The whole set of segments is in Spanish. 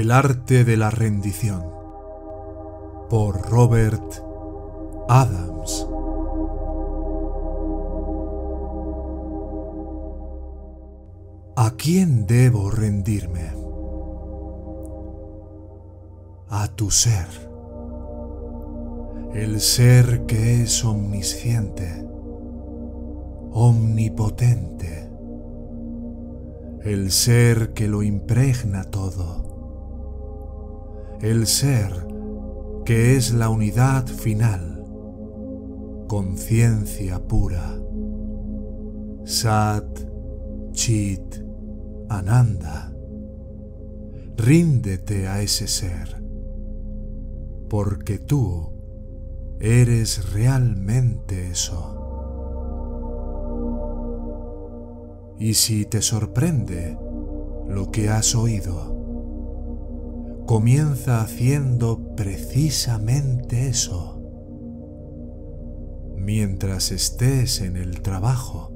El arte de la rendición por Robert Adams. ¿A quién debo rendirme? A tu ser, el ser que es omnisciente, omnipotente, el ser que lo impregna todo el ser que es la unidad final, conciencia pura, Sat, Chit, Ananda. Ríndete a ese ser, porque tú eres realmente eso. Y si te sorprende lo que has oído, comienza haciendo precisamente eso. Mientras estés en el trabajo,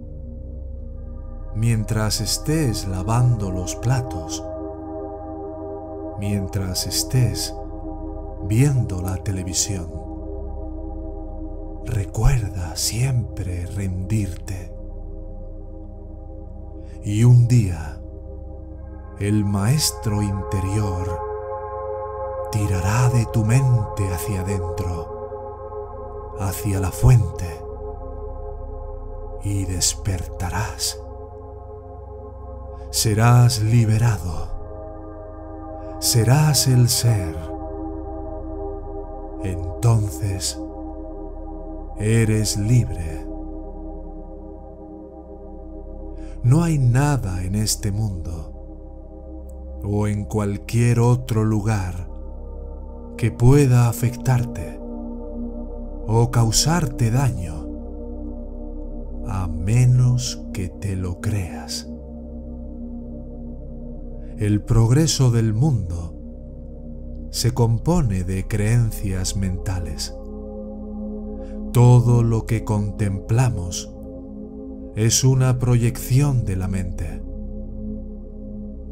mientras estés lavando los platos, mientras estés viendo la televisión, recuerda siempre rendirte. Y un día, el maestro interior tirará de tu mente hacia adentro, hacia la fuente, y despertarás. Serás liberado, serás el ser. Entonces eres libre. No hay nada en este mundo o en cualquier otro lugar que pueda afectarte o causarte daño, a menos que te lo creas. El progreso del mundo se compone de creencias mentales. Todo lo que contemplamos es una proyección de la mente.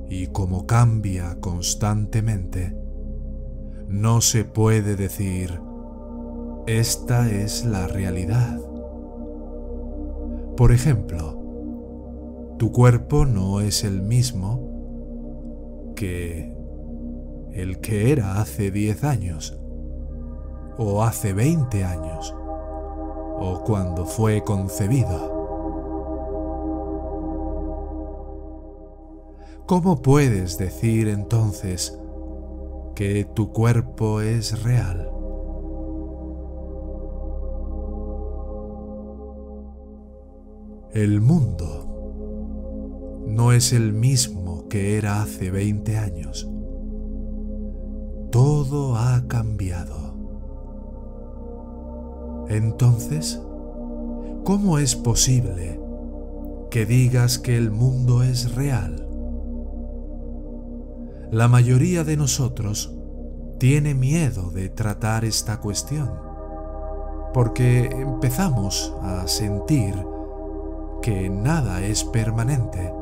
Y como cambia constantemente, no se puede decir, esta es la realidad. Por ejemplo, tu cuerpo no es el mismo que el que era hace 10 años, o hace 20 años, o cuando fue concebido. ¿Cómo puedes decir entonces que tu cuerpo es real. El mundo no es el mismo que era hace 20 años. Todo ha cambiado. Entonces, ¿cómo es posible que digas que el mundo es real? La mayoría de nosotros tiene miedo de tratar esta cuestión, porque empezamos a sentir que nada es permanente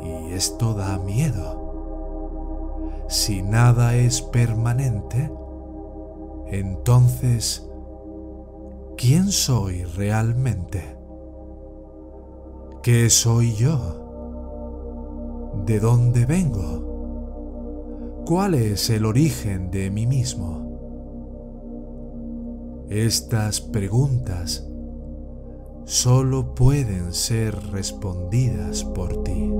y esto da miedo. Si nada es permanente, entonces, ¿quién soy realmente? ¿Qué soy yo? ¿De dónde vengo? ¿Cuál es el origen de mí mismo? Estas preguntas solo pueden ser respondidas por ti.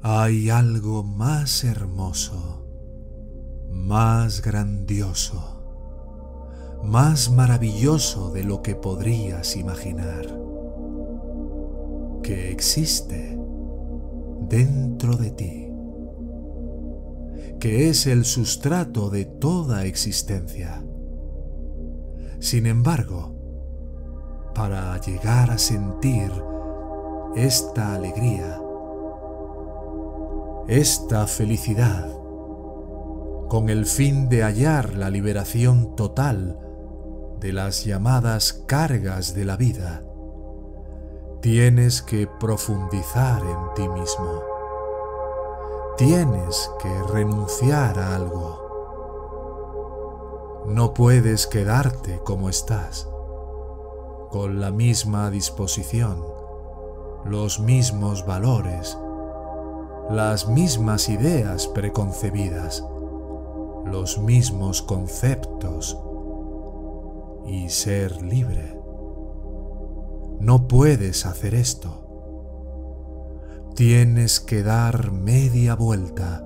Hay algo más hermoso, más grandioso, más maravilloso de lo que podrías imaginar, que existe dentro de ti, que es el sustrato de toda existencia. Sin embargo, para llegar a sentir esta alegría, esta felicidad, con el fin de hallar la liberación total de las llamadas cargas de la vida, tienes que profundizar en ti mismo. Tienes que renunciar a algo. No puedes quedarte como estás, con la misma disposición, los mismos valores, las mismas ideas preconcebidas, los mismos conceptos y ser libre. No puedes hacer esto. Tienes que dar media vuelta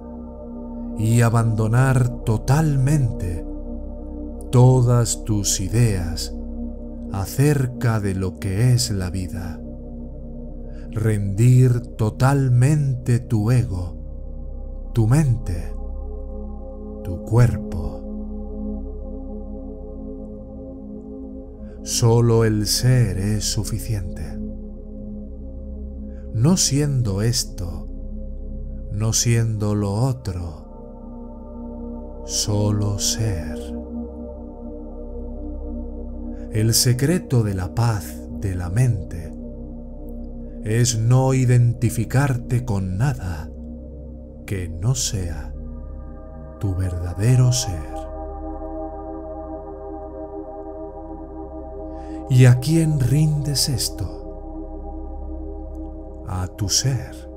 y abandonar totalmente todas tus ideas acerca de lo que es la vida rendir totalmente tu ego, tu mente, tu cuerpo. Solo el ser es suficiente. No siendo esto, no siendo lo otro, solo ser. El secreto de la paz de la mente es no identificarte con nada que no sea tu verdadero ser. ¿Y a quién rindes esto? A tu ser.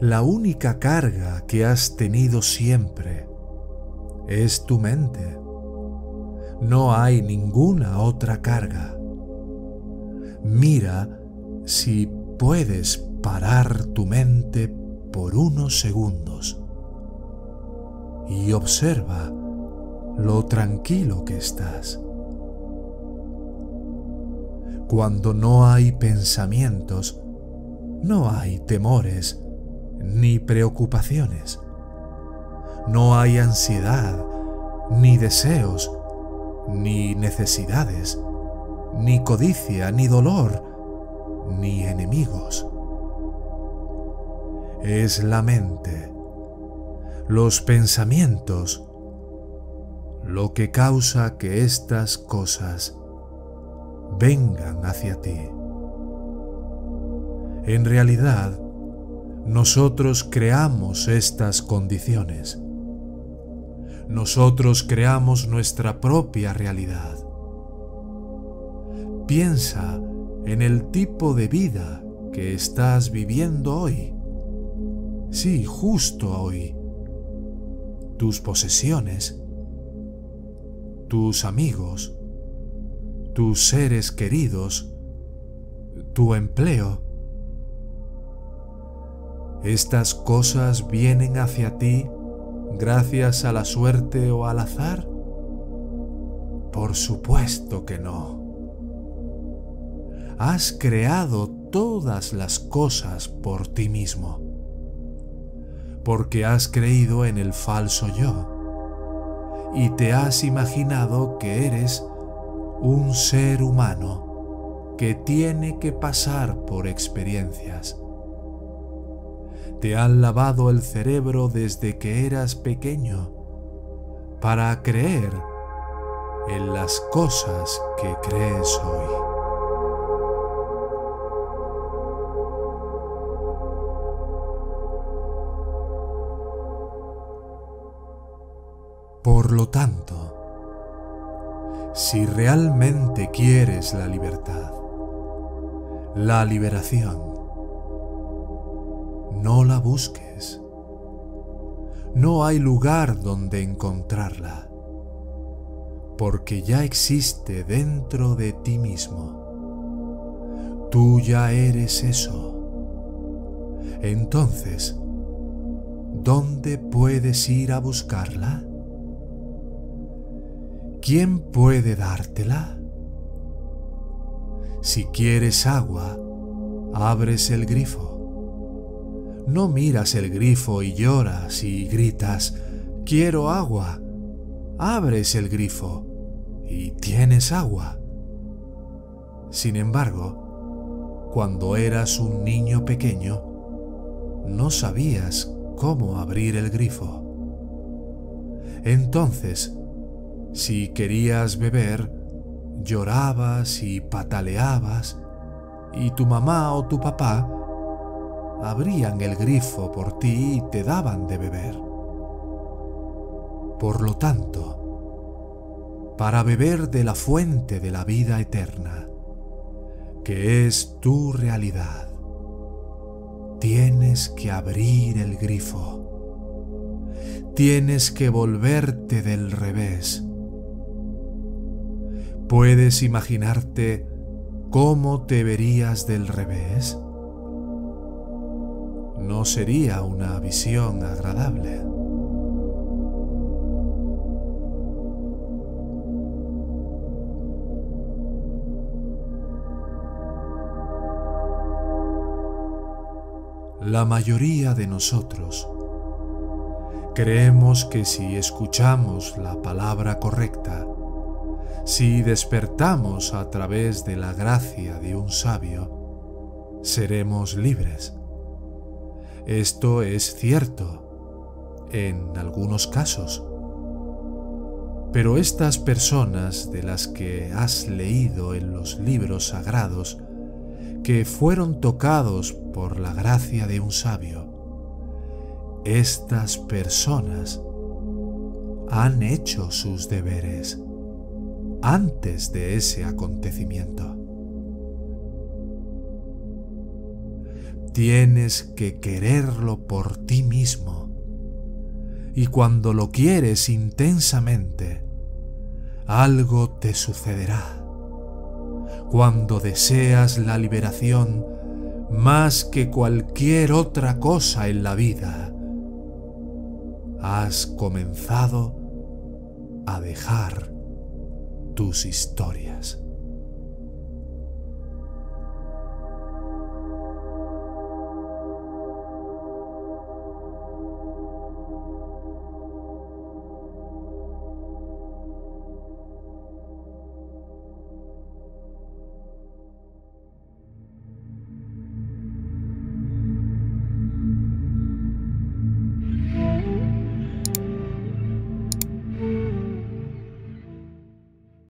La única carga que has tenido siempre es tu mente. No hay ninguna otra carga. Mira si puedes parar tu mente por unos segundos y observa lo tranquilo que estás. Cuando no hay pensamientos, no hay temores ni preocupaciones. No hay ansiedad, ni deseos, ni necesidades, ni codicia, ni dolor, ni enemigos. Es la mente, los pensamientos, lo que causa que estas cosas vengan hacia ti. En realidad, nosotros creamos estas condiciones. Nosotros creamos nuestra propia realidad. Piensa en el tipo de vida que estás viviendo hoy. Sí, justo hoy. Tus posesiones, tus amigos, tus seres queridos, tu empleo. ¿Estas cosas vienen hacia ti gracias a la suerte o al azar? Por supuesto que no has creado todas las cosas por ti mismo, porque has creído en el falso yo y te has imaginado que eres un ser humano que tiene que pasar por experiencias. Te han lavado el cerebro desde que eras pequeño para creer en las cosas que crees hoy. Por lo tanto, si realmente quieres la libertad, la liberación, no la busques. No hay lugar donde encontrarla, porque ya existe dentro de ti mismo. Tú ya eres eso. Entonces, ¿dónde puedes ir a buscarla? ¿Quién puede dártela? Si quieres agua, abres el grifo. No miras el grifo y lloras y gritas, quiero agua. Abres el grifo y tienes agua. Sin embargo, cuando eras un niño pequeño, no sabías cómo abrir el grifo. Entonces, si querías beber, llorabas y pataleabas y tu mamá o tu papá abrían el grifo por ti y te daban de beber. Por lo tanto, para beber de la fuente de la vida eterna, que es tu realidad, tienes que abrir el grifo. Tienes que volverte del revés ¿Puedes imaginarte cómo te verías del revés? No sería una visión agradable. La mayoría de nosotros creemos que si escuchamos la palabra correcta, si despertamos a través de la gracia de un sabio, seremos libres. Esto es cierto en algunos casos. Pero estas personas de las que has leído en los libros sagrados, que fueron tocados por la gracia de un sabio, estas personas han hecho sus deberes antes de ese acontecimiento. Tienes que quererlo por ti mismo. Y cuando lo quieres intensamente, algo te sucederá. Cuando deseas la liberación más que cualquier otra cosa en la vida, has comenzado a dejar tus historias.